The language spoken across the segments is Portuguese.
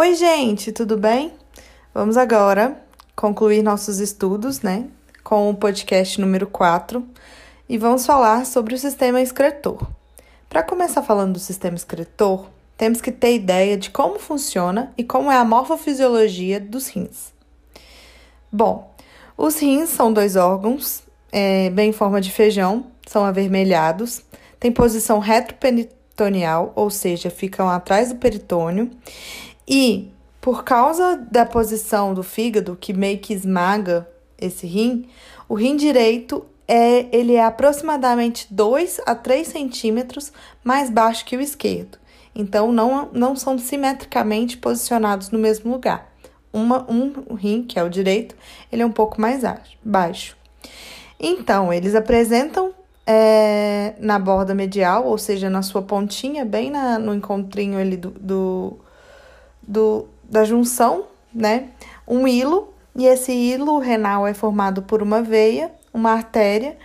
Oi, gente, tudo bem? Vamos agora concluir nossos estudos, né, com o podcast número 4 e vamos falar sobre o sistema excretor. Para começar falando do sistema excretor, temos que ter ideia de como funciona e como é a morfofisiologia dos rins. Bom, os rins são dois órgãos, é, bem em forma de feijão, são avermelhados, têm posição retroperitoneal, ou seja, ficam atrás do peritônio, e por causa da posição do fígado, que meio que esmaga esse rim, o rim direito é, ele é aproximadamente 2 a 3 centímetros mais baixo que o esquerdo. Então, não, não são simetricamente posicionados no mesmo lugar. Uma, um rim, que é o direito, ele é um pouco mais baixo. Então, eles apresentam é, na borda medial, ou seja, na sua pontinha, bem na, no encontrinho ali do, do, do, da junção, né? Um hilo, e esse hilo renal é formado por uma veia, uma artéria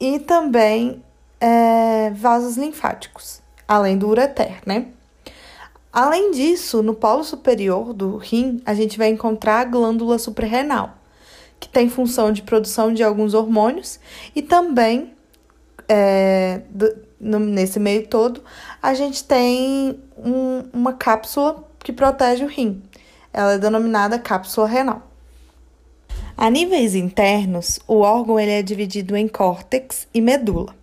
e também é, vasos linfáticos, além do ureter, né? Além disso, no polo superior do rim, a gente vai encontrar a glândula suprarrenal, que tem função de produção de alguns hormônios e também é, do, no, nesse meio todo, a gente tem um, uma cápsula que protege o rim. Ela é denominada cápsula renal. A níveis internos, o órgão ele é dividido em córtex e medula.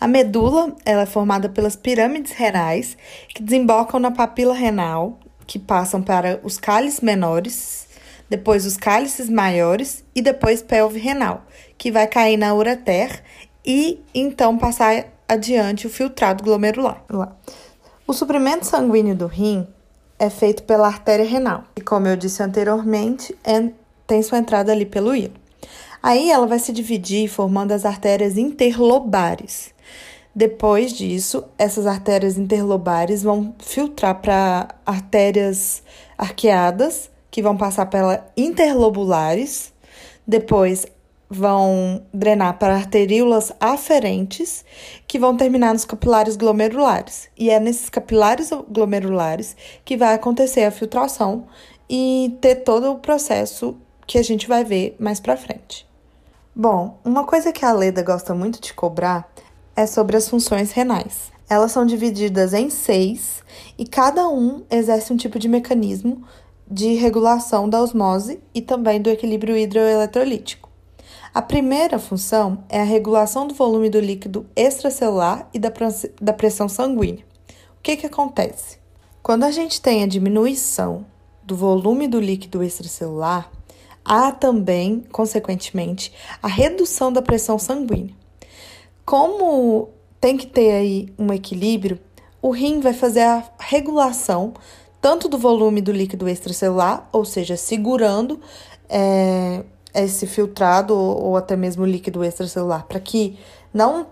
A medula ela é formada pelas pirâmides renais que desembocam na papila renal, que passam para os cálices menores, depois os cálices maiores e depois pelve renal, que vai cair na ureter e então passar adiante o filtrado glomerular. O suprimento sanguíneo do rim é feito pela artéria renal, e como eu disse anteriormente, é tem sua entrada ali pelo hilo. Aí ela vai se dividir formando as artérias interlobares. Depois disso, essas artérias interlobares vão filtrar para artérias arqueadas, que vão passar pela interlobulares. Depois vão drenar para arteríolas aferentes, que vão terminar nos capilares glomerulares. E é nesses capilares glomerulares que vai acontecer a filtração e ter todo o processo que a gente vai ver mais pra frente. Bom, uma coisa que a Leda gosta muito de cobrar é sobre as funções renais. Elas são divididas em seis e cada um exerce um tipo de mecanismo de regulação da osmose e também do equilíbrio hidroeletrolítico. A primeira função é a regulação do volume do líquido extracelular e da pressão sanguínea. O que, que acontece? Quando a gente tem a diminuição do volume do líquido extracelular, há também, consequentemente, a redução da pressão sanguínea. Como tem que ter aí um equilíbrio, o rim vai fazer a regulação tanto do volume do líquido extracelular, ou seja, segurando é, esse filtrado ou, ou até mesmo líquido extracelular, para que não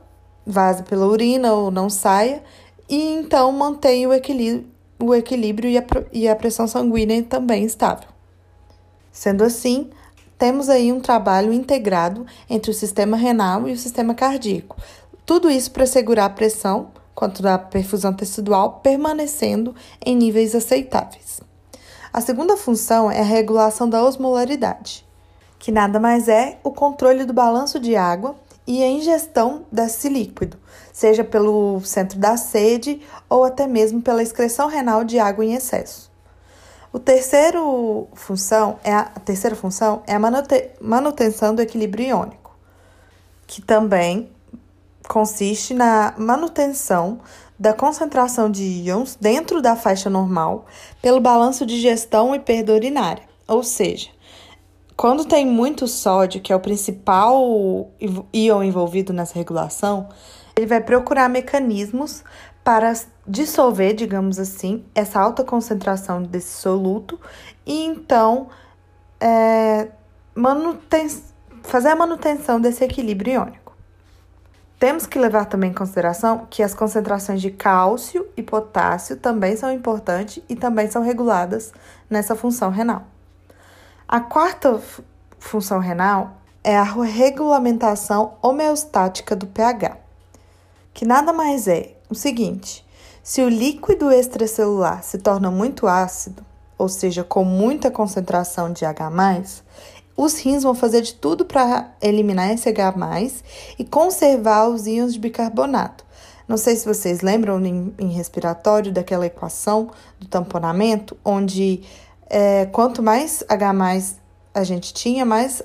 vaze pela urina ou não saia, e então mantenha o equilíbrio, o equilíbrio e, a, e a pressão sanguínea também estável. Sendo assim, temos aí um trabalho integrado entre o sistema renal e o sistema cardíaco. Tudo isso para segurar a pressão quanto da perfusão tecidual permanecendo em níveis aceitáveis. A segunda função é a regulação da osmolaridade, que nada mais é o controle do balanço de água e a ingestão desse líquido, seja pelo centro da sede ou até mesmo pela excreção renal de água em excesso. O terceiro função é a, a terceira função é a manutenção do equilíbrio iônico, que também consiste na manutenção da concentração de íons dentro da faixa normal pelo balanço de gestão e perda urinária. Ou seja, quando tem muito sódio, que é o principal íon envolvido nessa regulação, ele vai procurar mecanismos para dissolver, digamos assim, essa alta concentração desse soluto e então é, fazer a manutenção desse equilíbrio iônico. Temos que levar também em consideração que as concentrações de cálcio e potássio também são importantes e também são reguladas nessa função renal. A quarta função renal é a regulamentação homeostática do pH, que nada mais é o seguinte: se o líquido extracelular se torna muito ácido, ou seja, com muita concentração de H+, os rins vão fazer de tudo para eliminar esse H+, e conservar os íons de bicarbonato. Não sei se vocês lembram em, em respiratório daquela equação do tamponamento, onde é, quanto mais H a gente tinha, mais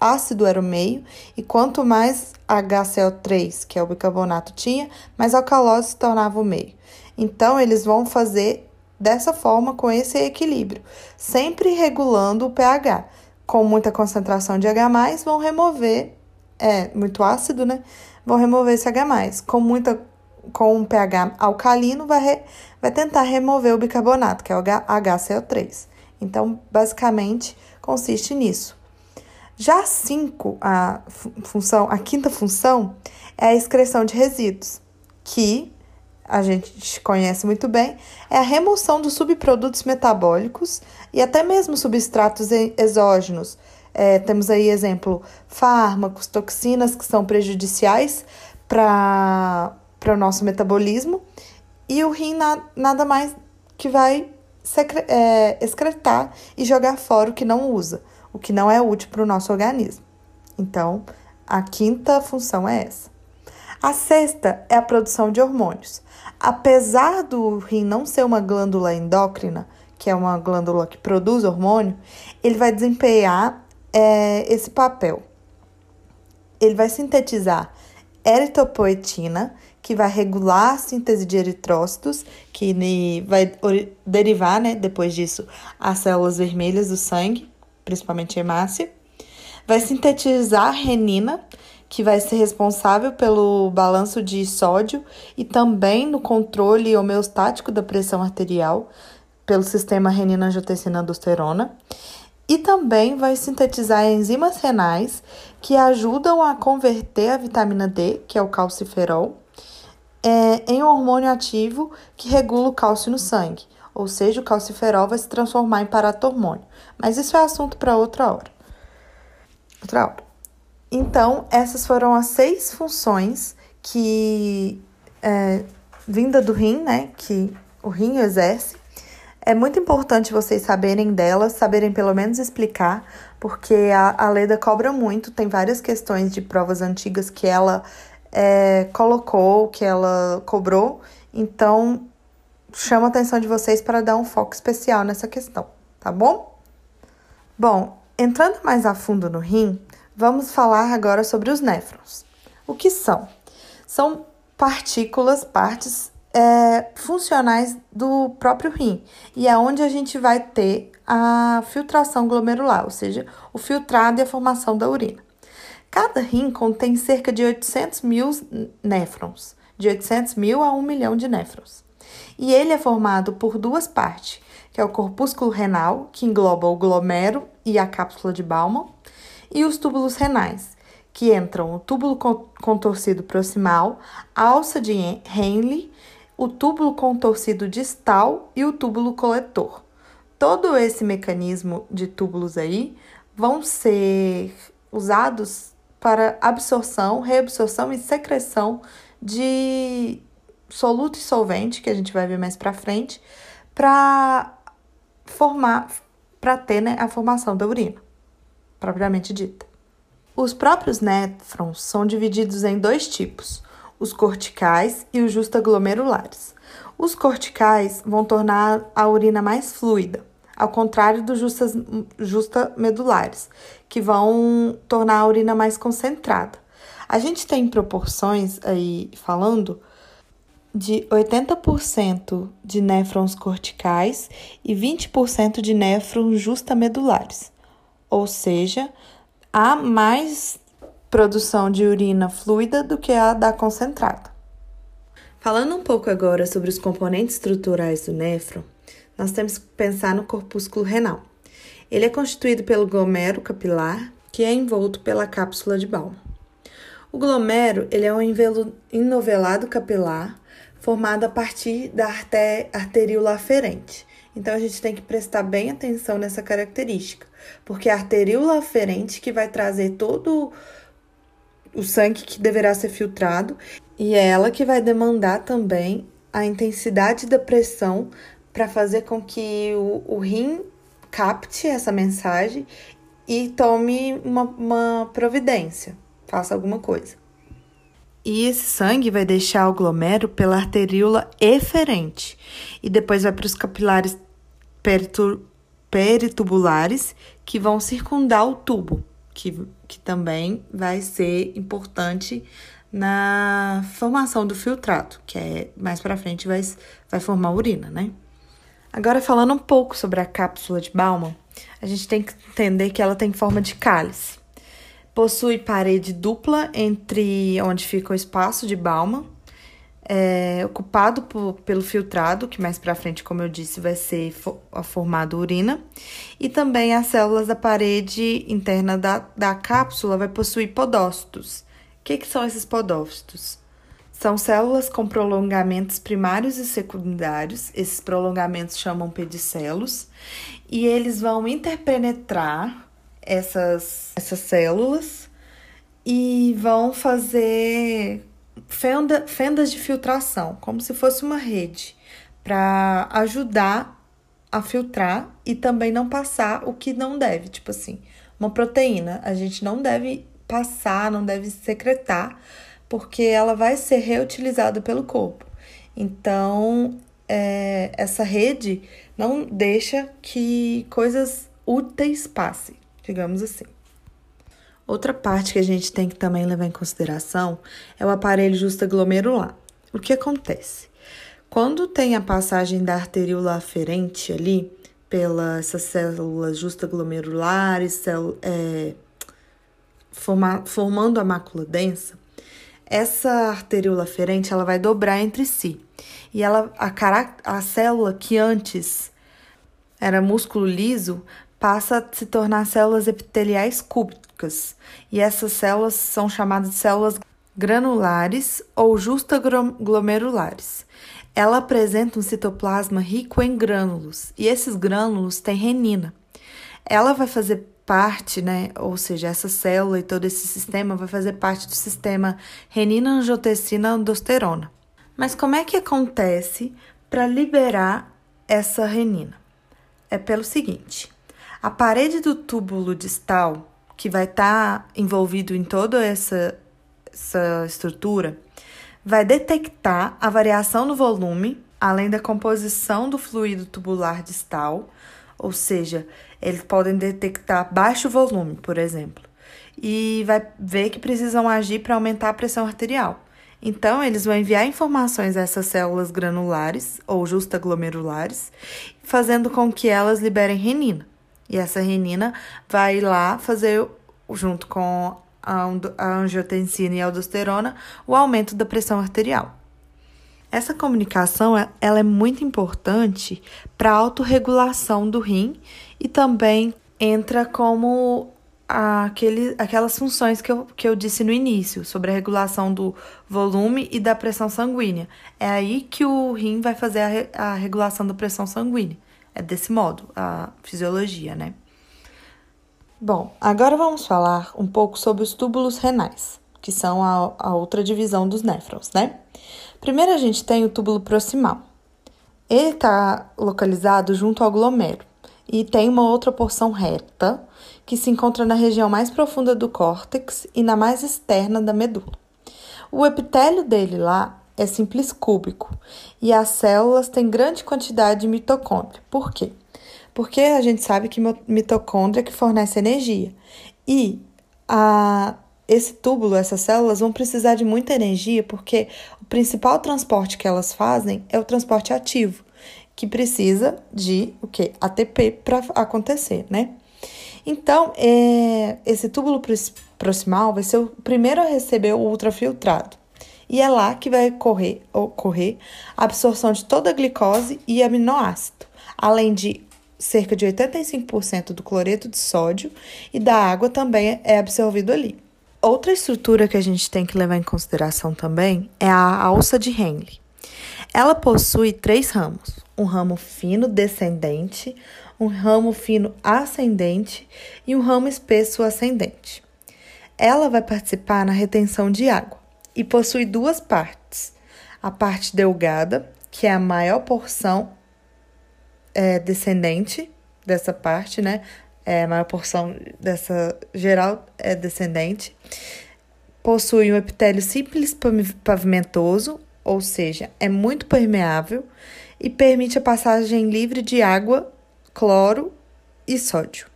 ácido era o meio, e quanto mais HCl3, que é o bicarbonato, tinha, mais alcalose se tornava o meio. Então, eles vão fazer dessa forma com esse equilíbrio, sempre regulando o pH. Com muita concentração de H+, vão remover, é muito ácido, né? Vão remover esse H+. Com muita com um pH alcalino, vai, re, vai tentar remover o bicarbonato, que é o HCl3. Então, basicamente, consiste nisso. Já a 5, a função, a quinta função é a excreção de resíduos, que a gente conhece muito bem, é a remoção dos subprodutos metabólicos e até mesmo substratos exógenos. É, temos aí exemplo fármacos, toxinas que são prejudiciais para o nosso metabolismo e o rim na, nada mais que vai excretar e jogar fora o que não usa, o que não é útil para o nosso organismo. Então, a quinta função é essa. A sexta é a produção de hormônios. Apesar do rim não ser uma glândula endócrina, que é uma glândula que produz hormônio, ele vai desempenhar é, esse papel. Ele vai sintetizar eritropoetina, que vai regular a síntese de eritrócitos, que vai derivar, né, depois disso, as células vermelhas do sangue, principalmente hemácia. Vai sintetizar renina, que vai ser responsável pelo balanço de sódio e também no controle homeostático da pressão arterial pelo sistema renina-angiotensina-aldosterona. E também vai sintetizar enzimas renais que ajudam a converter a vitamina D, que é o calciferol, é, em um hormônio ativo que regula o cálcio no sangue. Ou seja, o calciferol vai se transformar em paratormônio. Mas isso é assunto para outra hora. Outra hora. Então, essas foram as seis funções que, é, vinda do rim, né, que o rim exerce. É muito importante vocês saberem delas, saberem pelo menos explicar, porque a, a Leda cobra muito, tem várias questões de provas antigas que ela é, colocou, que ela cobrou. Então, chama a atenção de vocês para dar um foco especial nessa questão, tá bom? Bom, entrando mais a fundo no rim, Vamos falar agora sobre os néfrons. O que são? São partículas, partes é, funcionais do próprio rim e é onde a gente vai ter a filtração glomerular, ou seja, o filtrado e a formação da urina. Cada rim contém cerca de 800 mil néfrons, de 800 mil a 1 milhão de néfrons. E ele é formado por duas partes, que é o corpúsculo renal, que engloba o glomero e a cápsula de Bowman, e os túbulos renais, que entram o túbulo contorcido proximal, a alça de Henle, o túbulo contorcido distal e o túbulo coletor. Todo esse mecanismo de túbulos aí vão ser usados para absorção, reabsorção e secreção de soluto e solvente, que a gente vai ver mais para frente, para formar, para ter né, a formação da urina propriamente dita. Os próprios néfrons são divididos em dois tipos, os corticais e os justaglomerulares. Os corticais vão tornar a urina mais fluida, ao contrário dos justas, justamedulares, que vão tornar a urina mais concentrada. A gente tem proporções aí falando de 80% de néfrons corticais e 20% de néfrons justamedulares ou seja, há mais produção de urina fluida do que a da concentrada. Falando um pouco agora sobre os componentes estruturais do néfron, nós temos que pensar no corpúsculo renal. Ele é constituído pelo glomero capilar, que é envolto pela cápsula de Bowman. O glomero ele é um enovelado capilar formado a partir da arteríola aferente, então a gente tem que prestar bem atenção nessa característica, porque é a arteríola aferente que vai trazer todo o sangue que deverá ser filtrado e é ela que vai demandar também a intensidade da pressão para fazer com que o, o rim capte essa mensagem e tome uma, uma providência, faça alguma coisa. E esse sangue vai deixar o glomérulo pela arteríola eferente e depois vai para os capilares peritu peritubulares que vão circundar o tubo, que, que também vai ser importante na formação do filtrado, que é mais para frente vai, vai formar urina, né? Agora falando um pouco sobre a cápsula de Bauman, a gente tem que entender que ela tem forma de cálice. Possui parede dupla entre onde fica o espaço de Bauman, é, ocupado por, pelo filtrado, que mais para frente, como eu disse, vai ser for, formado urina, e também as células da parede interna da, da cápsula vai possuir podócitos. O que, que são esses podócitos? São células com prolongamentos primários e secundários, esses prolongamentos chamam pedicelos, e eles vão interpenetrar essas, essas células e vão fazer fenda, fendas de filtração, como se fosse uma rede, para ajudar a filtrar e também não passar o que não deve, tipo assim, uma proteína, a gente não deve passar, não deve secretar, porque ela vai ser reutilizada pelo corpo. Então, é, essa rede não deixa que coisas úteis passem digamos assim. Outra parte que a gente tem que também levar em consideração é o aparelho justaglomerular. O que acontece? Quando tem a passagem da arteríola aferente ali, pelas células justaglomerulares, cel, é, forma, formando a mácula densa, essa arteríola aferente ela vai dobrar entre si. E ela, a, a célula que antes era músculo liso passa a se tornar células epiteliais cúbicas, e essas células são chamadas de células granulares ou justaglomerulares. Ela apresenta um citoplasma rico em grânulos, e esses grânulos têm renina. Ela vai fazer parte, né, ou seja, essa célula e todo esse sistema vai fazer parte do sistema renina-angiotensina-aldosterona. Mas como é que acontece para liberar essa renina? É pelo seguinte: a parede do túbulo distal, que vai estar tá envolvido em toda essa, essa estrutura, vai detectar a variação no volume, além da composição do fluido tubular distal, ou seja, eles podem detectar baixo volume, por exemplo, e vai ver que precisam agir para aumentar a pressão arterial. Então, eles vão enviar informações a essas células granulares ou justaglomerulares, fazendo com que elas liberem renina. E essa renina vai lá fazer, junto com a angiotensina e a aldosterona, o aumento da pressão arterial. Essa comunicação ela é muito importante para a autorregulação do rim e também entra como aquele, aquelas funções que eu, que eu disse no início, sobre a regulação do volume e da pressão sanguínea. É aí que o rim vai fazer a, a regulação da pressão sanguínea. É desse modo a fisiologia, né? Bom, agora vamos falar um pouco sobre os túbulos renais, que são a, a outra divisão dos néfrons, né? Primeiro a gente tem o túbulo proximal. Ele está localizado junto ao glomérulo e tem uma outra porção reta que se encontra na região mais profunda do córtex e na mais externa da medula. O epitélio dele lá é simples cúbico e as células têm grande quantidade de mitocôndria. Por quê? Porque a gente sabe que mitocôndria que fornece energia e a, esse túbulo, essas células vão precisar de muita energia porque o principal transporte que elas fazem é o transporte ativo, que precisa de o que? ATP para acontecer, né? Então, é, esse túbulo proximal vai ser o primeiro a receber o ultrafiltrado e é lá que vai ocorrer, ocorrer a absorção de toda a glicose e aminoácido, além de cerca de 85% do cloreto de sódio e da água também é absorvido ali. Outra estrutura que a gente tem que levar em consideração também é a alça de Henle. Ela possui três ramos: um ramo fino descendente, um ramo fino ascendente e um ramo espesso ascendente. Ela vai participar na retenção de água e possui duas partes. A parte delgada, que é a maior porção, é descendente dessa parte, né? É, a maior porção dessa geral é descendente. Possui um epitélio simples pavimentoso, ou seja, é muito permeável e permite a passagem livre de água, cloro e sódio.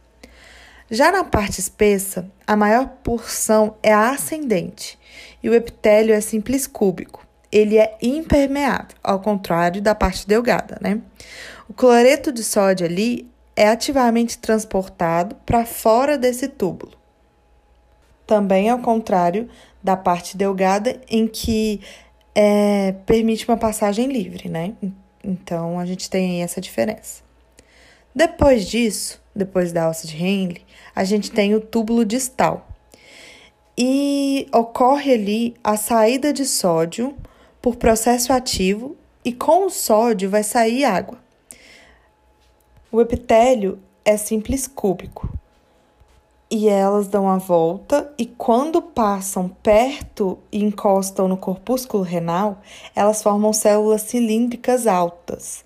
Já na parte espessa, a maior porção é ascendente e o epitélio é simples cúbico. Ele é impermeável, ao contrário da parte delgada, né? O cloreto de sódio ali é ativamente transportado para fora desse túbulo. Também ao contrário da parte delgada, em que é, permite uma passagem livre, né? Então, a gente tem essa diferença. Depois disso, depois da alça de Henle, a gente tem o túbulo distal. E ocorre ali a saída de sódio por processo ativo e com o sódio vai sair água. O epitélio é simples cúbico e elas dão a volta e quando passam perto e encostam no corpúsculo renal, elas formam células cilíndricas altas,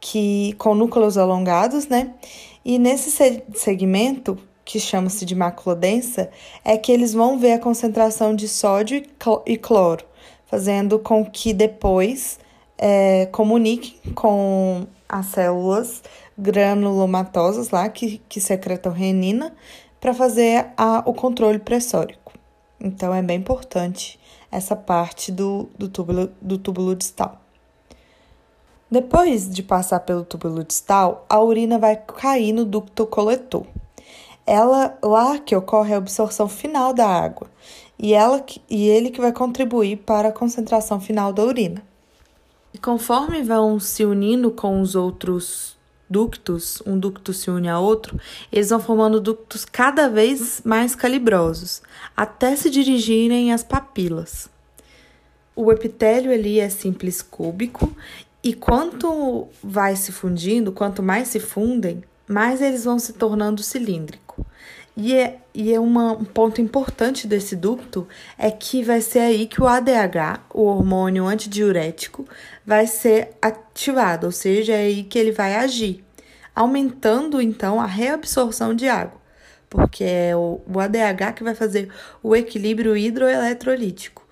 que com núcleos alongados, né? E nesse segmento, que chama-se de mácula densa, é que eles vão ver a concentração de sódio e cloro, fazendo com que depois é, comuniquem com as células granulomatosas lá que, que secretam renina para fazer a, o controle pressórico. Então, é bem importante essa parte do, do, túbulo, do túbulo distal. Depois de passar pelo túbulo distal, a urina vai cair no ducto coletor. Ela lá que ocorre a absorção final da água e ela e ele que vai contribuir para a concentração final da urina. E conforme vão se unindo com os outros ductos, um ducto se une a outro, eles vão formando ductos cada vez mais calibrosos, até se dirigirem às papilas. O epitélio ali é simples cúbico e quanto vai se fundindo, quanto mais se fundem, mais eles vão se tornando cilíndrico. E, é, e é uma, um ponto importante desse ducto é que vai ser aí que o ADH, o hormônio antidiurético, vai ser ativado, ou seja, é aí que ele vai agir, aumentando então a reabsorção de água, porque é o, o ADH que vai fazer o equilíbrio hidroeletrolítico.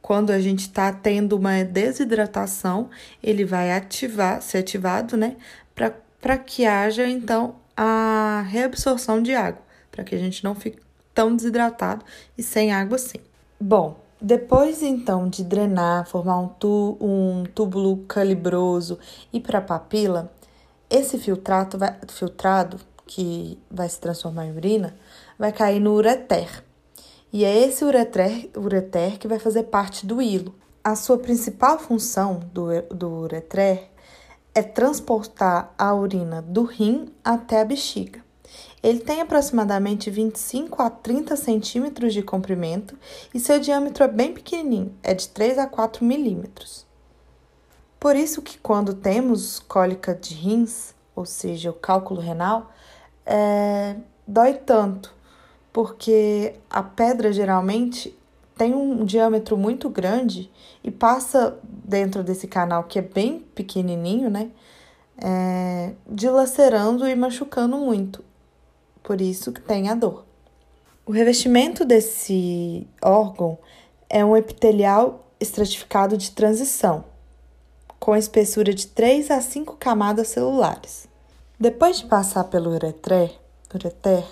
Quando a gente está tendo uma desidratação, ele vai ativar, ser ativado, né, para que haja então a reabsorção de água para que a gente não fique tão desidratado e sem água assim. Bom, depois então de drenar, formar um, tu, um túbulo calibroso e para a papila, esse filtrado, vai, filtrado, que vai se transformar em urina, vai cair no ureter. E é esse ureter, ureter que vai fazer parte do hilo. A sua principal função do, do ureter é transportar a urina do rim até a bexiga. Ele tem aproximadamente 25 a 30 centímetros de comprimento e seu diâmetro é bem pequenininho, é de 3 a 4 milímetros. Por isso que quando temos cólica de rins, ou seja, o cálculo renal, é, dói tanto, porque a pedra geralmente tem um diâmetro muito grande e passa dentro desse canal que é bem pequenininho, né? É, dilacerando e machucando muito por isso que tem a dor. O revestimento desse órgão é um epitelial estratificado de transição, com espessura de 3 a 5 camadas celulares. Depois de passar pelo ureter, ureter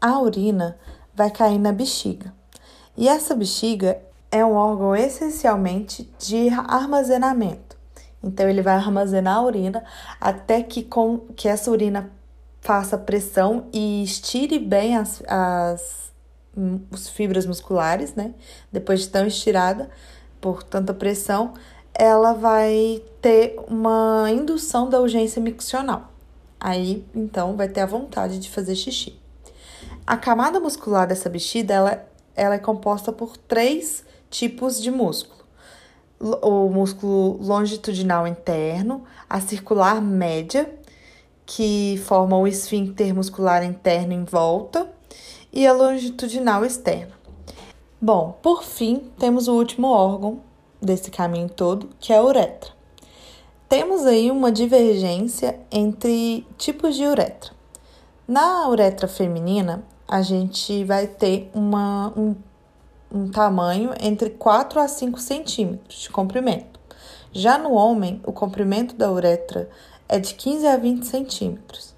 a urina vai cair na bexiga. E essa bexiga é um órgão essencialmente de armazenamento. Então, ele vai armazenar a urina até que, com, que essa urina faça pressão e estire bem as, as, as fibras musculares, né? Depois de tão estirada por tanta pressão, ela vai ter uma indução da urgência miccional. Aí, então, vai ter a vontade de fazer xixi. A camada muscular dessa bexiga, ela, ela é composta por três tipos de músculo. O músculo longitudinal interno, a circular média que forma o esfíncter muscular interno em volta e a longitudinal externa. Bom, por fim, temos o último órgão desse caminho todo, que é a uretra. temos aí uma divergência entre tipos de uretra. Na uretra feminina, a gente vai ter uma, um, um tamanho entre 4 a 5 centímetros de comprimento. Já no homem, o comprimento da uretra é de 15 a 20 centímetros.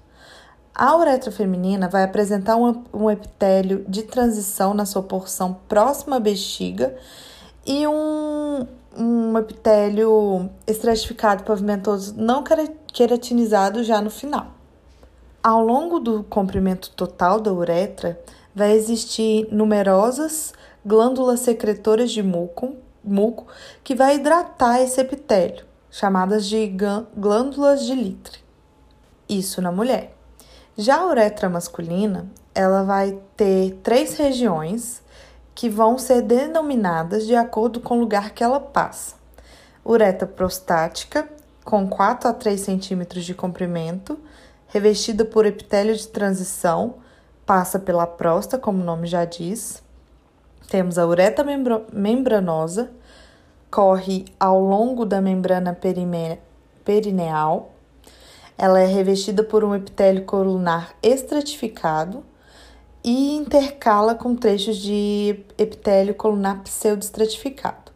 A uretra feminina vai apresentar um, um epitélio de transição na sua porção próxima à bexiga e um, um epitélio estratificado pavimentoso não queratinizado já no final. Ao longo do comprimento total da uretra, vai existir numerosas glândulas secretoras de muco, muco que vai hidratar esse epitélio, chamadas de glândulas de Litre. Isso na mulher. Já a uretra masculina, ela vai ter três regiões que vão ser denominadas de acordo com o lugar que ela passa. Uretra prostática, com 4 a 3 centímetros de comprimento, revestida por epitélio de transição, passa pela próstata, como o nome já diz. Temos a uretra membranosa, corre ao longo da membrana perineal. Ela é revestida por um epitélio colunar estratificado e intercala com trechos de epitélio colunar pseudoestratificado.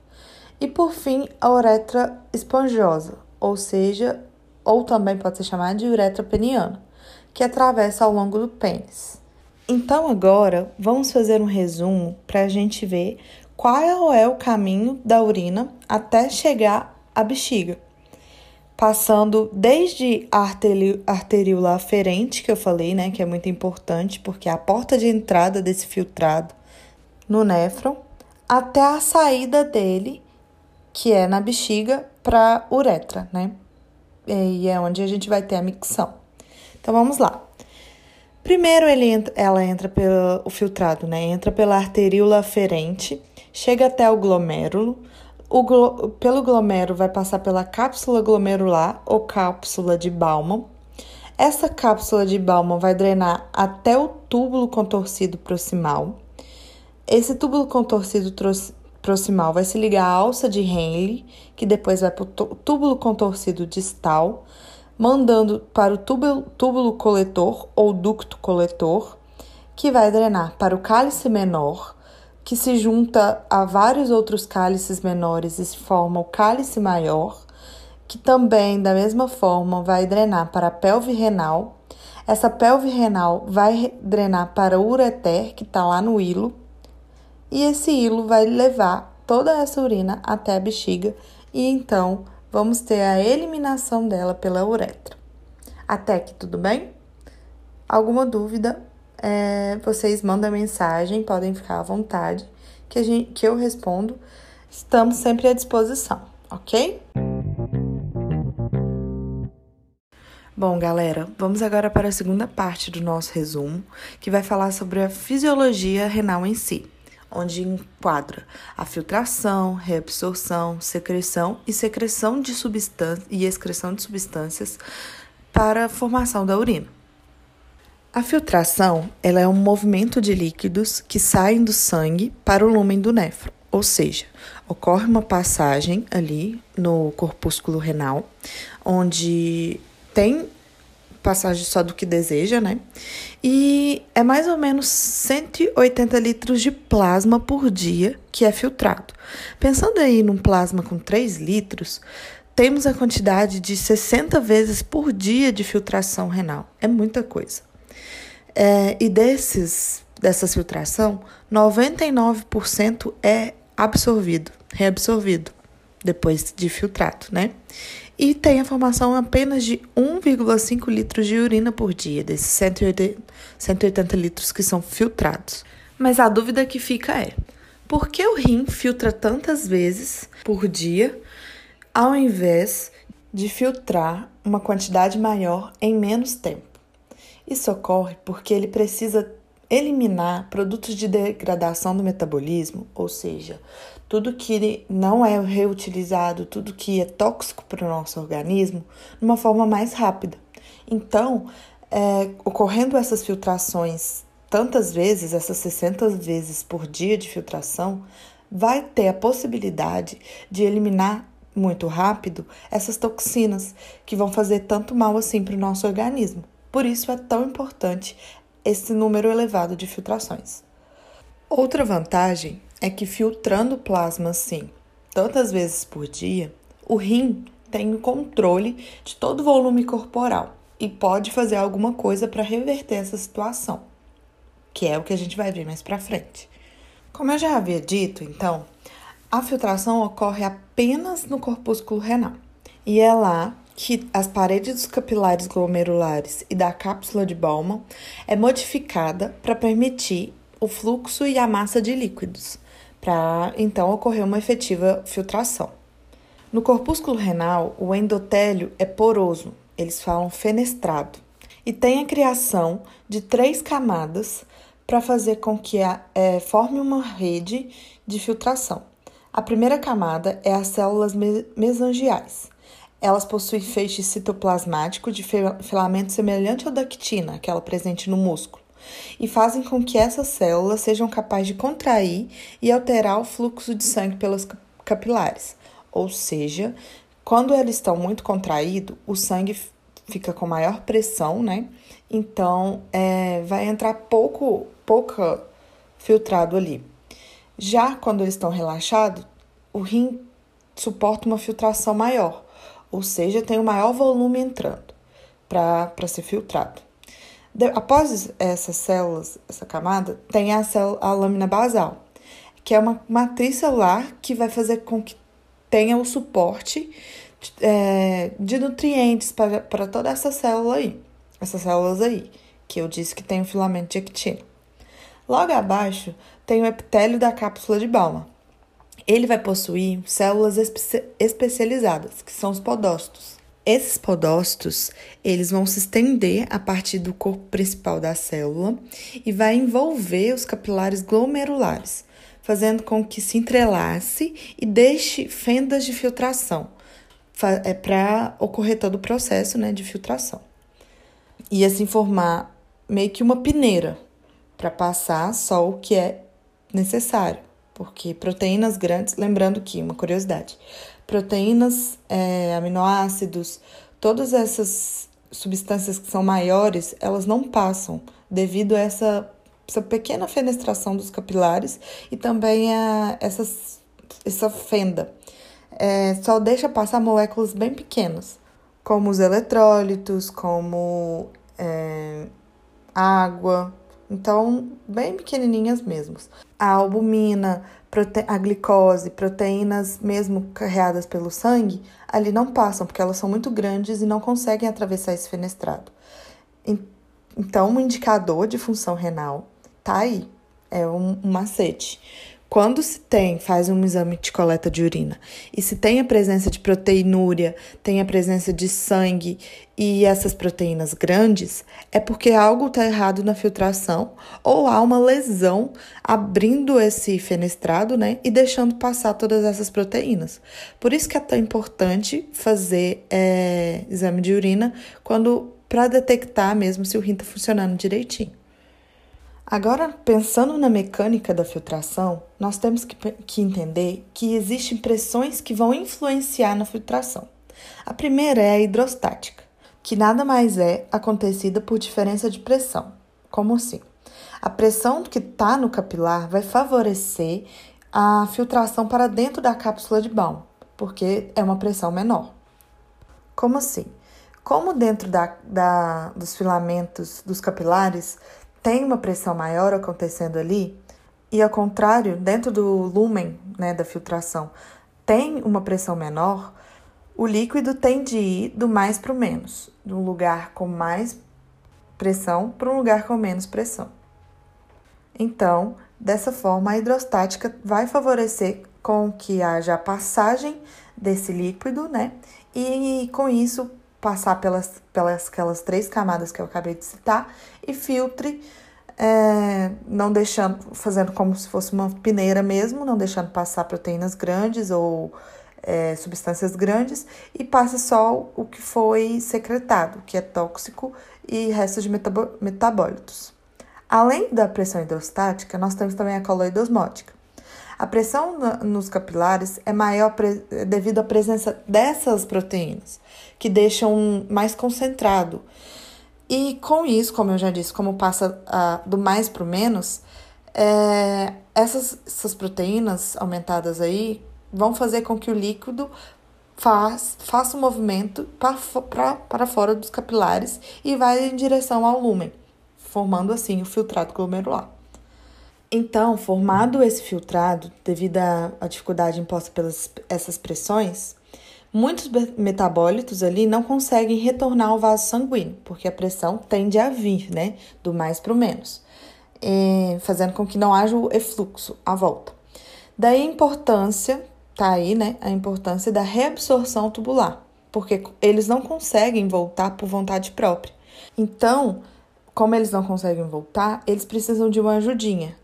E por fim, a uretra esponjosa, ou seja, ou também pode ser chamada de uretra peniana, que atravessa ao longo do pênis. Então agora vamos fazer um resumo para a gente ver qual é o caminho da urina até chegar à bexiga passando desde a arteríola aferente, que eu falei, né, que é muito importante, porque é a porta de entrada desse filtrado no néfron, até a saída dele, que é na bexiga, para uretra, né? E é onde a gente vai ter a micção. Então vamos lá. Primeiro ele entra, ela entra pelo filtrado, né? Entra pela arteríola aferente, chega até o glomérulo, o pelo glomérulo vai passar pela cápsula glomerular ou cápsula de Baumann. Essa cápsula de Baumann vai drenar até o túbulo contorcido proximal. Esse túbulo contorcido proximal vai se ligar à alça de Henle, que depois vai para o túbulo contorcido distal, mandando para o túbulo, túbulo coletor ou ducto coletor, que vai drenar para o cálice menor, que se junta a vários outros cálices menores e forma o cálice maior, que também, da mesma forma, vai drenar para a pelve renal. Essa pelve renal vai drenar para o ureter, que está lá no hilo, e esse hilo vai levar toda essa urina até a bexiga, e então vamos ter a eliminação dela pela uretra. Até aqui tudo bem? Alguma dúvida? É, vocês mandam mensagem, podem ficar à vontade, que, a gente, que eu respondo. Estamos sempre à disposição, ok? Bom, galera, vamos agora para a segunda parte do nosso resumo, que vai falar sobre a fisiologia renal em si, onde enquadra a filtração, reabsorção, secreção e secreção de substâncias e excreção de substâncias para a formação da urina. A filtração ela é um movimento de líquidos que saem do sangue para o lúmen do néfron, ou seja, ocorre uma passagem ali no corpúsculo renal, onde tem passagem só do que deseja, né? E é mais ou menos 180 litros de plasma por dia que é filtrado. Pensando aí num plasma com 3 litros, temos a quantidade de 60 vezes por dia de filtração renal. É muita coisa. É, e desses, dessa filtração, 99% é absorvido, reabsorvido, depois de filtrado, né? E tem a formação apenas de 1,5 litros de urina por dia, desses 180, 180 litros que são filtrados. Mas a dúvida que fica é: por que o rim filtra tantas vezes por dia, ao invés de filtrar uma quantidade maior em menos tempo? Isso ocorre porque ele precisa eliminar produtos de degradação do metabolismo, ou seja, tudo que não é reutilizado, tudo que é tóxico para o nosso organismo, de uma forma mais rápida. Então, é, ocorrendo essas filtrações tantas vezes, essas 60 vezes por dia de filtração, vai ter a possibilidade de eliminar muito rápido essas toxinas que vão fazer tanto mal assim para o nosso organismo. Por isso é tão importante esse número elevado de filtrações. Outra vantagem é que filtrando plasma assim tantas vezes por dia, o rim tem o controle de todo o volume corporal e pode fazer alguma coisa para reverter essa situação, que é o que a gente vai ver mais para frente. Como eu já havia dito, então, a filtração ocorre apenas no corpúsculo renal e é lá que as paredes dos capilares glomerulares e da cápsula de Bowman é modificada para permitir o fluxo e a massa de líquidos, para então ocorrer uma efetiva filtração. No corpúsculo renal, o endotélio é poroso, eles falam fenestrado, e tem a criação de três camadas para fazer com que a, é, forme uma rede de filtração. A primeira camada é as células mesangiais. Elas possuem feixe citoplasmático de filamento semelhante ao da actina, aquela presente no músculo, e fazem com que essas células sejam capazes de contrair e alterar o fluxo de sangue pelos capilares. Ou seja, quando eles estão muito contraídos, o sangue fica com maior pressão, né? Então, é, vai entrar pouco, pouca filtrado ali. Já quando eles estão relaxados, o rim suporta uma filtração maior ou seja, tem um maior volume entrando para ser filtrado. De, após essas células, essa camada, tem a, célula, a lâmina basal, que é uma matriz celular que vai fazer com que tenha o suporte é, de nutrientes para, para toda essa célula aí, essas células aí, que eu disse que tem o filamento de actina. Logo abaixo tem o epitélio da cápsula de Bowman, ele vai possuir células espe especializadas, que são os podócitos. Esses podócitos, eles vão se estender a partir do corpo principal da célula e vai envolver os capilares glomerulares, fazendo com que se entrelace e deixe fendas de filtração, é para ocorrer todo o processo né, de filtração. E assim formar meio que uma peneira para passar só o que é necessário porque proteínas grandes, lembrando que, uma curiosidade, proteínas, é, aminoácidos, todas essas substâncias que são maiores, elas não passam devido a essa, essa pequena fenestração dos capilares e também a essas, essa fenda. É, só deixa passar moléculas bem pequenas, como os eletrólitos, como é, água, então, bem pequenininhas mesmo. A albumina, a glicose, proteínas mesmo carreadas pelo sangue, ali não passam, porque elas são muito grandes e não conseguem atravessar esse fenestrado. Então, um indicador de função renal tá aí, é um, um macete. Quando se tem, faz um exame de coleta de urina e se tem a presença de proteinúria, tem a presença de sangue e essas proteínas grandes, é porque algo está errado na filtração ou há uma lesão abrindo esse fenestrado, né, e deixando passar todas essas proteínas. Por isso que é tão importante fazer é, exame de urina quando para detectar mesmo se o rim está funcionando direitinho. Agora, pensando na mecânica da filtração, nós temos que, que, entender que existem pressões que vão influenciar na filtração. A primeira é a hidrostática, que nada mais é acontecida por diferença de pressão. Como assim? A pressão que está no capilar vai favorecer a filtração para dentro da cápsula de Baum, porque é uma pressão menor. Como assim? Como dentro da, da, dos filamentos dos capilares tem uma pressão maior acontecendo ali, e ao contrário, dentro do lumen né, da filtração, tem uma pressão menor, o líquido tem de ir do mais para o menos, de um lugar com mais pressão para um lugar com menos pressão. Então, dessa forma, a hidrostática vai favorecer com que haja a passagem desse líquido, né? E com isso passar pelas, pelas aquelas três camadas que eu acabei de citar e filtre, é, não deixando, fazendo como se fosse uma peneira mesmo, não deixando passar proteínas grandes ou é, substâncias grandes e passa só o que foi secretado, que é tóxico e restos de metabólitos. Além da pressão hidrostática, nós temos também a coloide osmótica. A pressão nos capilares é maior devido à presença dessas proteínas, que deixam mais concentrado. E com isso, como eu já disse, como passa do mais para o menos, é, essas, essas proteínas aumentadas aí vão fazer com que o líquido faz, faça um movimento para fora dos capilares e vai em direção ao lúmen, formando assim o filtrado glomerular. Então, formado esse filtrado, devido à dificuldade imposta pelas essas pressões, muitos metabólitos ali não conseguem retornar ao vaso sanguíneo, porque a pressão tende a vir, né, do mais para o menos, fazendo com que não haja o efluxo à volta. Daí a importância tá aí, né, a importância da reabsorção tubular, porque eles não conseguem voltar por vontade própria. Então, como eles não conseguem voltar, eles precisam de uma ajudinha.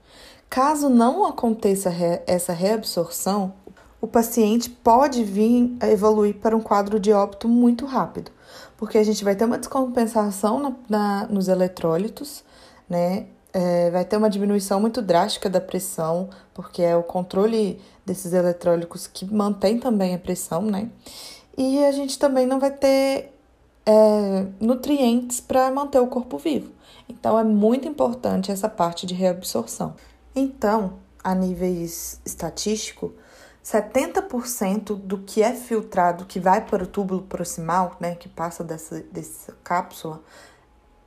Caso não aconteça essa reabsorção, o paciente pode vir a evoluir para um quadro de óbito muito rápido, porque a gente vai ter uma descompensação na, na, nos eletrólitos, né? É, vai ter uma diminuição muito drástica da pressão, porque é o controle desses eletrólicos que mantém também a pressão, né? E a gente também não vai ter é, nutrientes para manter o corpo vivo. Então é muito importante essa parte de reabsorção. Então, a níveis estatístico, 70% do que é filtrado, que vai para o túbulo proximal, né, que passa dessa, dessa cápsula,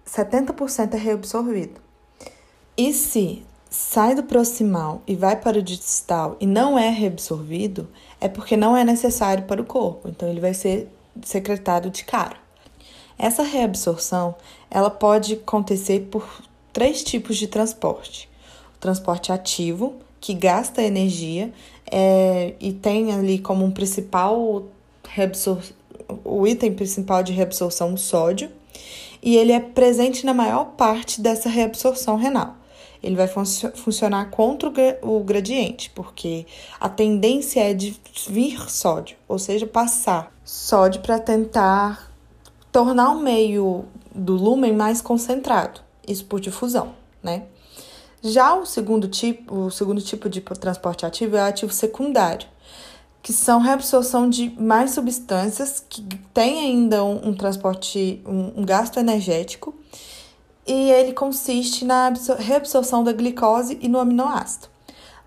70% é reabsorvido. E se sai do proximal e vai para o distal e não é reabsorvido, é porque não é necessário para o corpo, então ele vai ser secretado de cara. Essa reabsorção, ela pode acontecer por três tipos de transporte. Transporte ativo, que gasta energia é, e tem ali como um principal o item principal de reabsorção o sódio, e ele é presente na maior parte dessa reabsorção renal ele vai fun funcionar contra o, o gradiente, porque a tendência é de vir sódio, ou seja, passar sódio para tentar tornar o meio do lúmen mais concentrado, isso por difusão, né? Já o segundo tipo, o segundo tipo de transporte ativo é o ativo secundário, que são reabsorção de mais substâncias que têm ainda um, um transporte, um, um gasto energético e ele consiste na reabsorção da glicose e no aminoácido.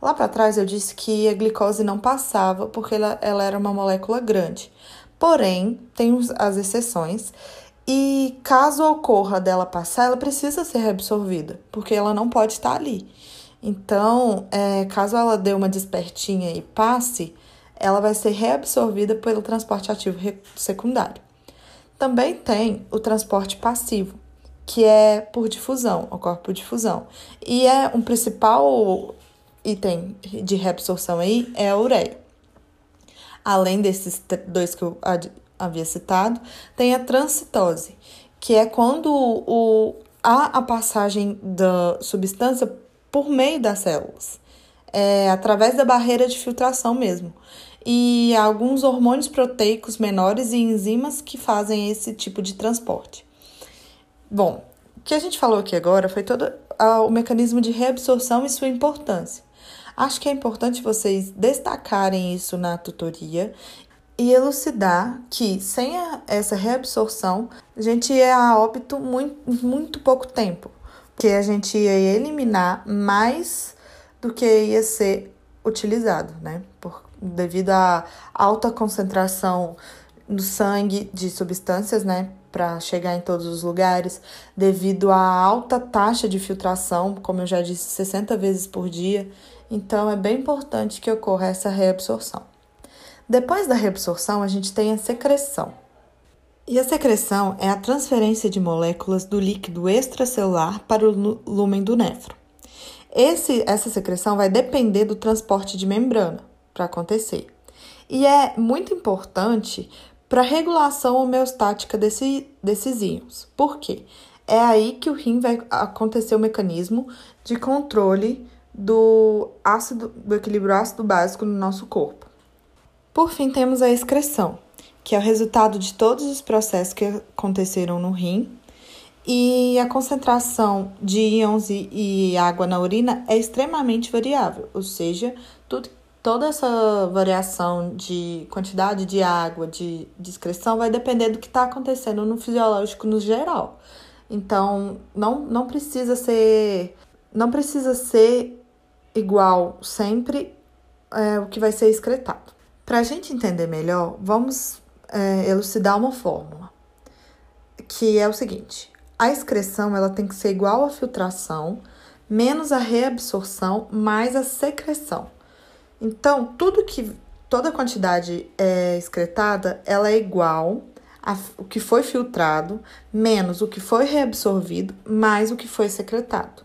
Lá para trás eu disse que a glicose não passava porque ela, ela era uma molécula grande. Porém, tem as exceções, e caso ocorra dela passar, ela precisa ser reabsorvida, porque ela não pode estar ali. Então, é, caso ela dê uma despertinha e passe, ela vai ser reabsorvida pelo transporte ativo secundário. Também tem o transporte passivo, que é por difusão, ocorre por difusão. E é um principal item de reabsorção aí é a ureia. Além desses dois que eu havia citado, tem a transcitose, que é quando o, há a passagem da substância por meio das células, é, através da barreira de filtração mesmo. E alguns hormônios proteicos menores e enzimas que fazem esse tipo de transporte. Bom, o que a gente falou aqui agora foi todo o mecanismo de reabsorção e sua importância. Acho que é importante vocês destacarem isso na tutoria e elucidar que sem a, essa reabsorção a gente ia a óbito muito, muito pouco tempo, porque a gente ia eliminar mais do que ia ser utilizado, né? Por, devido à alta concentração no sangue de substâncias, né? para chegar em todos os lugares, devido à alta taxa de filtração, como eu já disse, 60 vezes por dia. Então, é bem importante que ocorra essa reabsorção. Depois da reabsorção, a gente tem a secreção. E a secreção é a transferência de moléculas do líquido extracelular para o lúmen do néfro. Esse, essa secreção vai depender do transporte de membrana para acontecer. E é muito importante para regulação homeostática desse, desses íons. Por quê? É aí que o rim vai acontecer o mecanismo de controle do ácido do equilíbrio ácido básico no nosso corpo. Por fim, temos a excreção, que é o resultado de todos os processos que aconteceram no rim. E a concentração de íons e, água na urina é extremamente variável, ou seja, tudo toda essa variação de quantidade de água, de, de excreção, vai depender do que está acontecendo no fisiológico no geral. Então, não, não precisa ser. Não precisa ser igual sempre é, o que vai ser excretado. Para a gente entender melhor, vamos é, elucidar uma fórmula, que é o seguinte: a excreção ela tem que ser igual à filtração menos a reabsorção mais a secreção. Então, tudo que toda quantidade é excretada, ela é igual a, o que foi filtrado menos o que foi reabsorvido mais o que foi secretado.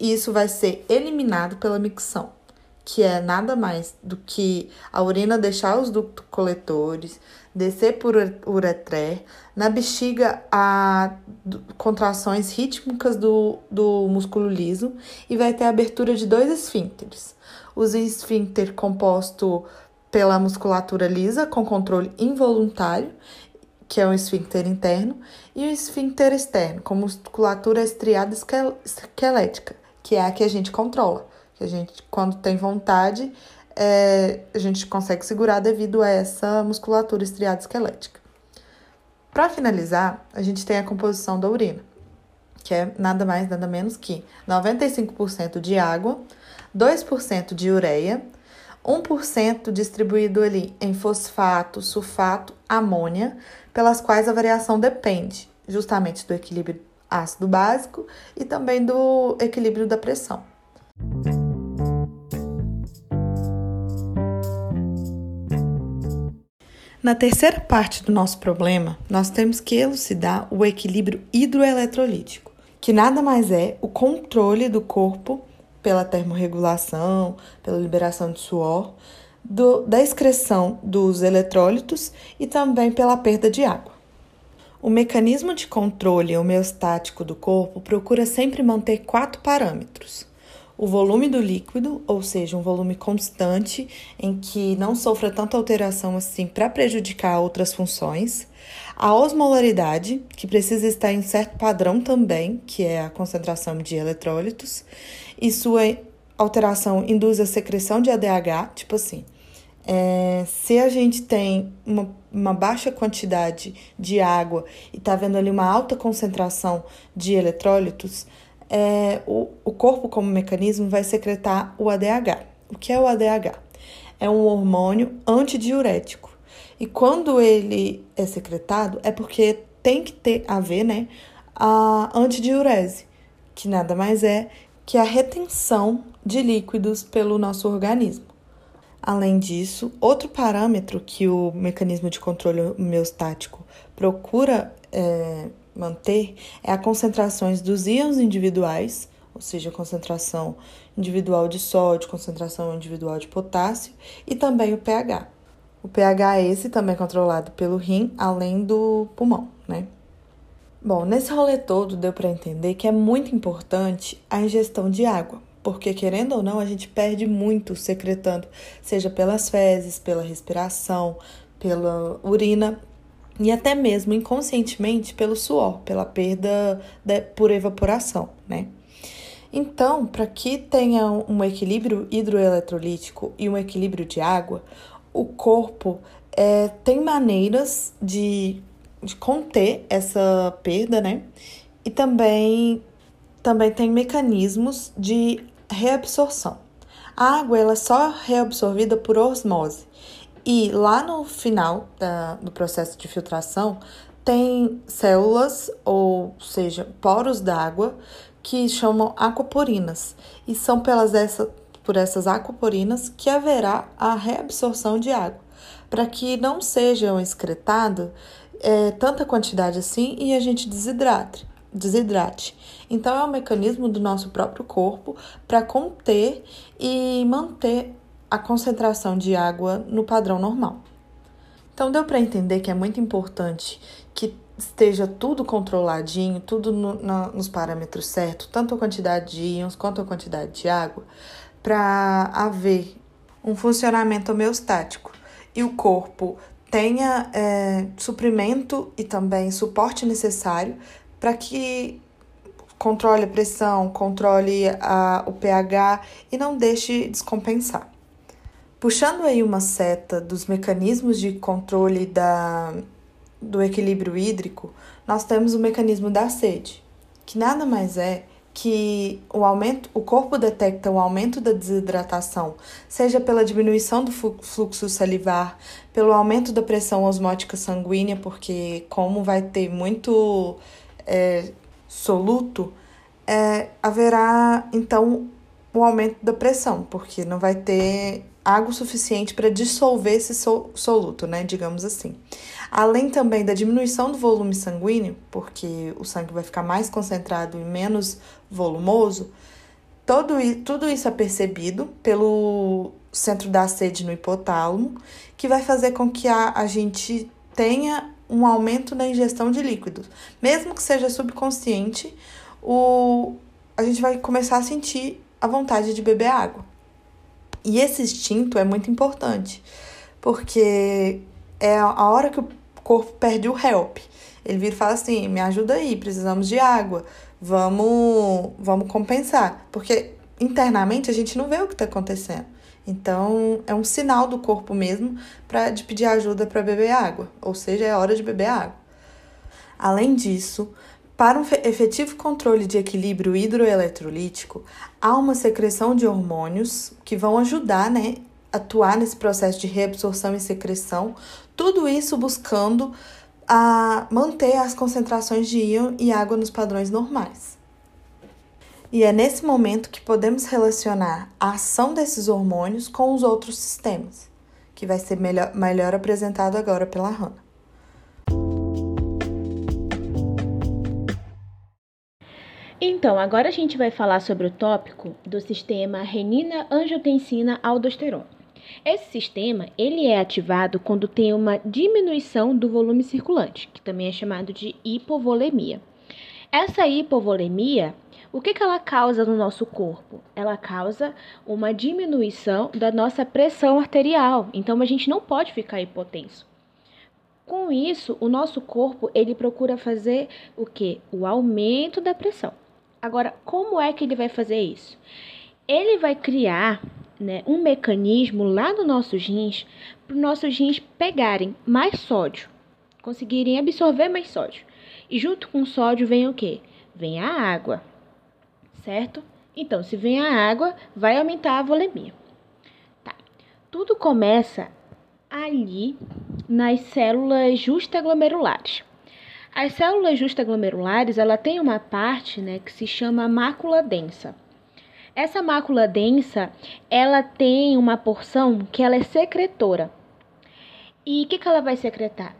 Isso vai ser eliminado pela micção, que é nada mais do que a urina deixar os ductos coletores, descer por uretré, na bexiga há contrações rítmicas do, do músculo liso e vai ter a abertura de dois esfíncteres. Os esfíncter composto pela musculatura lisa com controle involuntário, que é o esfíncter interno, e o esfíncter externo, com musculatura estriada esquelética, que é a que a gente controla. Que a gente, quando tem vontade, é, a gente consegue segurar devido a essa musculatura estriada esquelética. Para finalizar, a gente tem a composição da urina, que é nada mais, nada menos que 95% de água, 2% de ureia, 1% distribuído ali em fosfato, sulfato, amônia, pelas quais a variação depende justamente do equilíbrio ácido básico e também do equilíbrio da pressão. Na terceira parte do nosso problema, nós temos que elucidar o equilíbrio hidroeletrolítico, que nada mais é o controle do corpo pela termorregulação, pela liberação de suor, do, da excreção dos eletrólitos e também pela perda de água. O mecanismo de controle homeostático do corpo procura sempre manter quatro parâmetros: o volume do líquido, ou seja, um volume constante em que não sofra tanta alteração assim para prejudicar outras funções, a osmolaridade, que precisa estar em certo padrão também, que é a concentração de eletrólitos, e sua alteração induz a secreção de ADH, tipo assim, é, se a gente tem uma, uma baixa quantidade de água e está vendo ali uma alta concentração de eletrólitos, é, o, o corpo, como mecanismo, vai secretar o ADH. O que é o ADH? É um hormônio antidiurético. E quando ele é secretado, é porque tem que ter a ver, né, a antidiurese, que nada mais é que a retenção de líquidos pelo nosso organismo. Além disso, outro parâmetro que o mecanismo de controle homeostático procura é, manter é a concentrações dos íons individuais, ou seja, concentração individual de sódio, concentração individual de potássio e também o pH. O pH é esse também controlado pelo rim, além do pulmão, né? Bom, nesse rolê todo deu para entender que é muito importante a ingestão de água, porque querendo ou não, a gente perde muito secretando, seja pelas fezes, pela respiração, pela urina e até mesmo inconscientemente pelo suor, pela perda de, por evaporação, né? Então, para que tenha um equilíbrio hidroeletrolítico e um equilíbrio de água, o corpo é, tem maneiras de, de conter essa perda, né? E também, também tem mecanismos de reabsorção. A água ela é só reabsorvida por osmose. E lá no final da, do processo de filtração, tem células, ou seja, poros d'água, que chamam aquaporinas. E são pelas essa, por essas aquaporinas que haverá a reabsorção de água, para que não sejam excretadas é, tanta quantidade assim e a gente desidrate. desidrate. Então, é um mecanismo do nosso próprio corpo para conter e manter a concentração de água no padrão normal. Então, deu para entender que é muito importante que esteja tudo controladinho, tudo no, nos parâmetros certos, tanto a quantidade de íons quanto a quantidade de água, para haver um funcionamento homeostático e o corpo tenha é, suprimento e também suporte necessário para que controle a pressão, controle a, o pH e não deixe descompensar. Puxando aí uma seta dos mecanismos de controle da, do equilíbrio hídrico, nós temos o mecanismo da sede, que nada mais é que o aumento, o corpo detecta o aumento da desidratação, seja pela diminuição do fluxo salivar, pelo aumento da pressão osmótica sanguínea, porque como vai ter muito é, soluto, é, haverá então o aumento da pressão, porque não vai ter água suficiente para dissolver esse soluto, né, digamos assim. Além também da diminuição do volume sanguíneo, porque o sangue vai ficar mais concentrado e menos volumoso, todo, tudo isso é percebido pelo centro da sede no hipotálamo, que vai fazer com que a, a gente tenha um aumento na ingestão de líquidos. Mesmo que seja subconsciente, o, a gente vai começar a sentir a vontade de beber água. E esse instinto é muito importante, porque é a hora que o corpo perde o help. Ele vira e fala assim: me ajuda aí, precisamos de água, vamos, vamos compensar. Porque internamente a gente não vê o que está acontecendo. Então é um sinal do corpo mesmo para de pedir ajuda para beber água, ou seja, é hora de beber água. Além disso, para um efetivo controle de equilíbrio hidroeletrolítico, há uma secreção de hormônios que vão ajudar, né, atuar nesse processo de reabsorção e secreção, tudo isso buscando a manter as concentrações de íon e água nos padrões normais. E é nesse momento que podemos relacionar a ação desses hormônios com os outros sistemas, que vai ser melhor, melhor apresentado agora pela Hannah. Então, agora a gente vai falar sobre o tópico do sistema renina-angiotensina-aldosterona. Esse sistema, ele é ativado quando tem uma diminuição do volume circulante, que também é chamado de hipovolemia. Essa hipovolemia, o que, que ela causa no nosso corpo? Ela causa uma diminuição da nossa pressão arterial, então a gente não pode ficar hipotenso. Com isso, o nosso corpo ele procura fazer o que? O aumento da pressão. Agora, como é que ele vai fazer isso? Ele vai criar né, um mecanismo lá no nosso rins para os nossos rins pegarem mais sódio, conseguirem absorver mais sódio. E junto com o sódio vem o que? Vem a água, certo? Então, se vem a água, vai aumentar a volemia. Tá. Tudo começa ali nas células justaglomerulares. As células justaglomerulares, ela tem uma parte, né, que se chama mácula densa. Essa mácula densa, ela tem uma porção que ela é secretora. E o que, que ela vai secretar?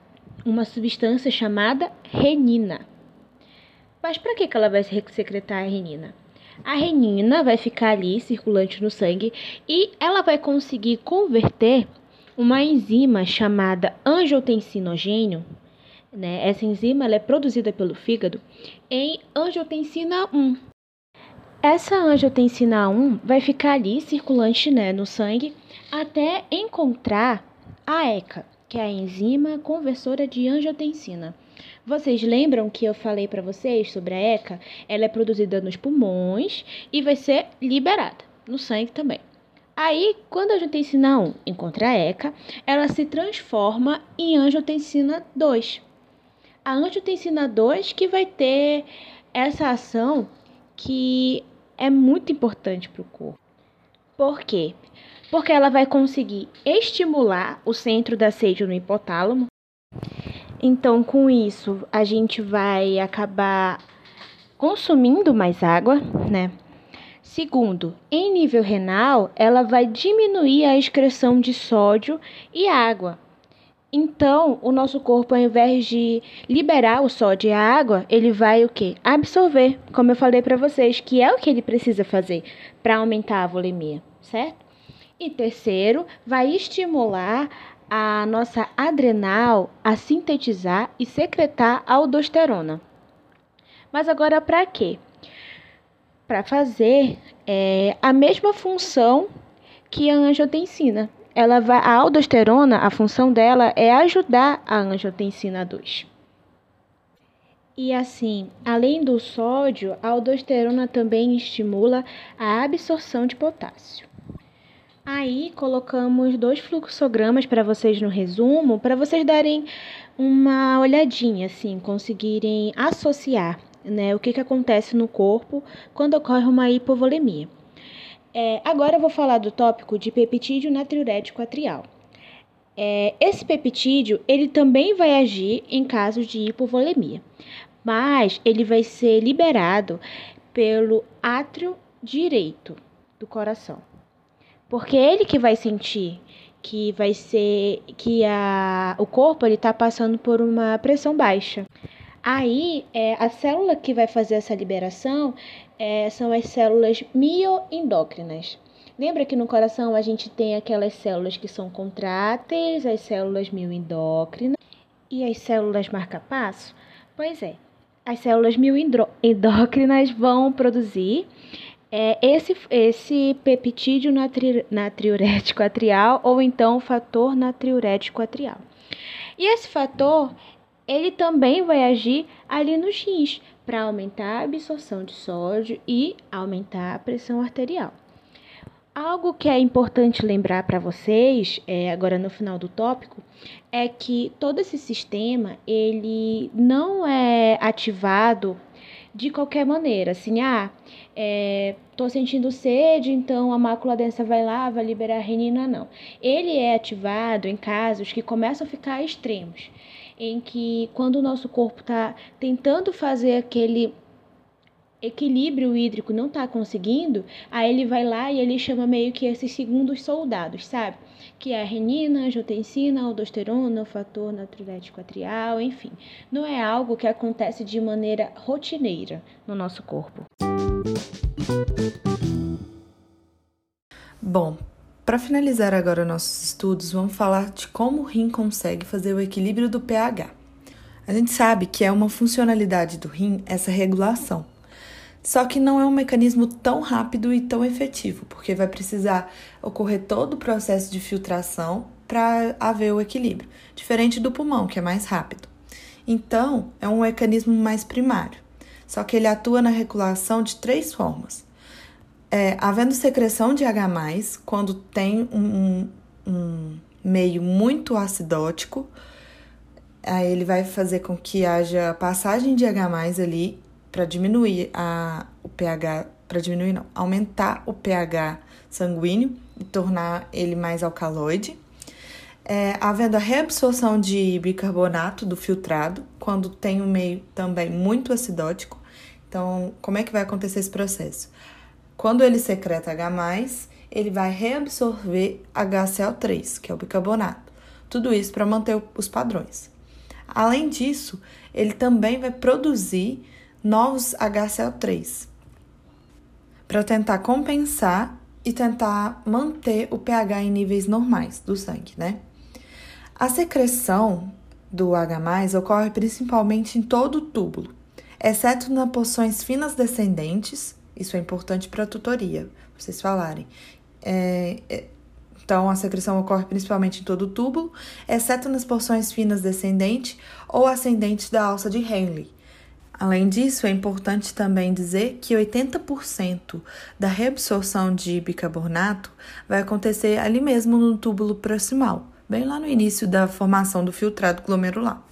Uma substância chamada renina. Mas para que, que ela vai secretar a renina? A renina vai ficar ali circulante no sangue e ela vai conseguir converter uma enzima chamada angiotensinogênio né? Essa enzima é produzida pelo fígado em angiotensina 1. Essa angiotensina 1 vai ficar ali circulante né, no sangue até encontrar a ECA, que é a enzima conversora de angiotensina. Vocês lembram que eu falei para vocês sobre a ECA? Ela é produzida nos pulmões e vai ser liberada no sangue também. Aí, quando a angiotensina 1 encontra a ECA, ela se transforma em angiotensina 2 a angiotensina 2 que vai ter essa ação que é muito importante para o corpo. Por quê? Porque ela vai conseguir estimular o centro da sede no hipotálamo. Então, com isso, a gente vai acabar consumindo mais água, né? Segundo, em nível renal, ela vai diminuir a excreção de sódio e água, então, o nosso corpo, ao invés de liberar o sódio e a água, ele vai o quê? Absorver, como eu falei para vocês, que é o que ele precisa fazer para aumentar a volemia, certo? E terceiro, vai estimular a nossa adrenal a sintetizar e secretar aldosterona. Mas agora para quê? Para fazer é, a mesma função que a angiotensina, ela vai, a aldosterona, a função dela é ajudar a angiotensina 2. E assim, além do sódio, a aldosterona também estimula a absorção de potássio. Aí colocamos dois fluxogramas para vocês no resumo, para vocês darem uma olhadinha, assim, conseguirem associar né, o que, que acontece no corpo quando ocorre uma hipovolemia. É, agora eu vou falar do tópico de peptídeo natriurético atrial. É, esse peptídeo ele também vai agir em casos de hipovolemia, mas ele vai ser liberado pelo átrio direito do coração, porque é ele que vai sentir que vai ser que a, o corpo ele está passando por uma pressão baixa. Aí, é, a célula que vai fazer essa liberação é, são as células mioendócrinas. Lembra que no coração a gente tem aquelas células que são contráteis, as células mioendócrinas e as células marca-passo? Pois é, as células mioendócrinas vão produzir é, esse, esse peptídeo natri, natriurético atrial ou então fator natriurético atrial. E esse fator ele também vai agir ali nos rins para aumentar a absorção de sódio e aumentar a pressão arterial. Algo que é importante lembrar para vocês, é, agora no final do tópico, é que todo esse sistema ele não é ativado de qualquer maneira, assim, ah, é, tô sentindo sede, então a mácula densa vai lá, vai liberar renina, não. Ele é ativado em casos que começam a ficar extremos em que quando o nosso corpo está tentando fazer aquele equilíbrio hídrico não está conseguindo, aí ele vai lá e ele chama meio que esses segundos soldados, sabe? Que é a renina, a angiotensina, aldosterona, o fator natriurético atrial, enfim. Não é algo que acontece de maneira rotineira no nosso corpo. Bom, para finalizar agora nossos estudos, vamos falar de como o rim consegue fazer o equilíbrio do pH. A gente sabe que é uma funcionalidade do rim essa regulação. Só que não é um mecanismo tão rápido e tão efetivo, porque vai precisar ocorrer todo o processo de filtração para haver o equilíbrio, diferente do pulmão, que é mais rápido. Então, é um mecanismo mais primário, só que ele atua na regulação de três formas: é, havendo secreção de H, quando tem um, um meio muito acidótico, aí ele vai fazer com que haja passagem de H ali para diminuir a, o pH, para diminuir não, aumentar o pH sanguíneo e tornar ele mais alcaloide. É, havendo a reabsorção de bicarbonato do filtrado, quando tem um meio também muito acidótico. Então, como é que vai acontecer esse processo? Quando ele secreta H+, ele vai reabsorver HCl3, que é o bicarbonato. Tudo isso para manter os padrões. Além disso, ele também vai produzir novos HCl3 para tentar compensar e tentar manter o pH em níveis normais do sangue, né? A secreção do H+ ocorre principalmente em todo o túbulo, exceto nas porções finas descendentes isso é importante para a tutoria, vocês falarem. É, é, então, a secreção ocorre principalmente em todo o túbulo, exceto nas porções finas descendente ou ascendente da alça de Henle. Além disso, é importante também dizer que 80% da reabsorção de bicarbonato vai acontecer ali mesmo no túbulo proximal, bem lá no início da formação do filtrado glomerular.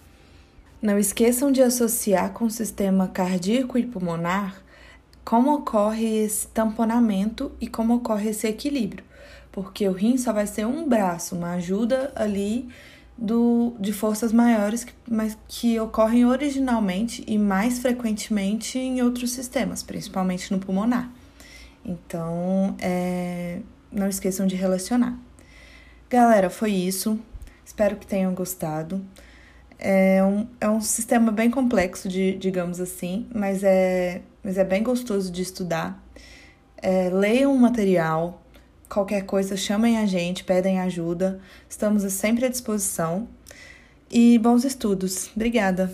Não esqueçam de associar com o sistema cardíaco e pulmonar como ocorre esse tamponamento e como ocorre esse equilíbrio. Porque o rim só vai ser um braço, uma ajuda ali do, de forças maiores, que, mas que ocorrem originalmente e mais frequentemente em outros sistemas, principalmente no pulmonar. Então, é, não esqueçam de relacionar. Galera, foi isso. Espero que tenham gostado. É um, é um sistema bem complexo, de, digamos assim, mas é, mas é bem gostoso de estudar. É, leiam o material, qualquer coisa chamem a gente, pedem ajuda, estamos sempre à disposição. E bons estudos. Obrigada!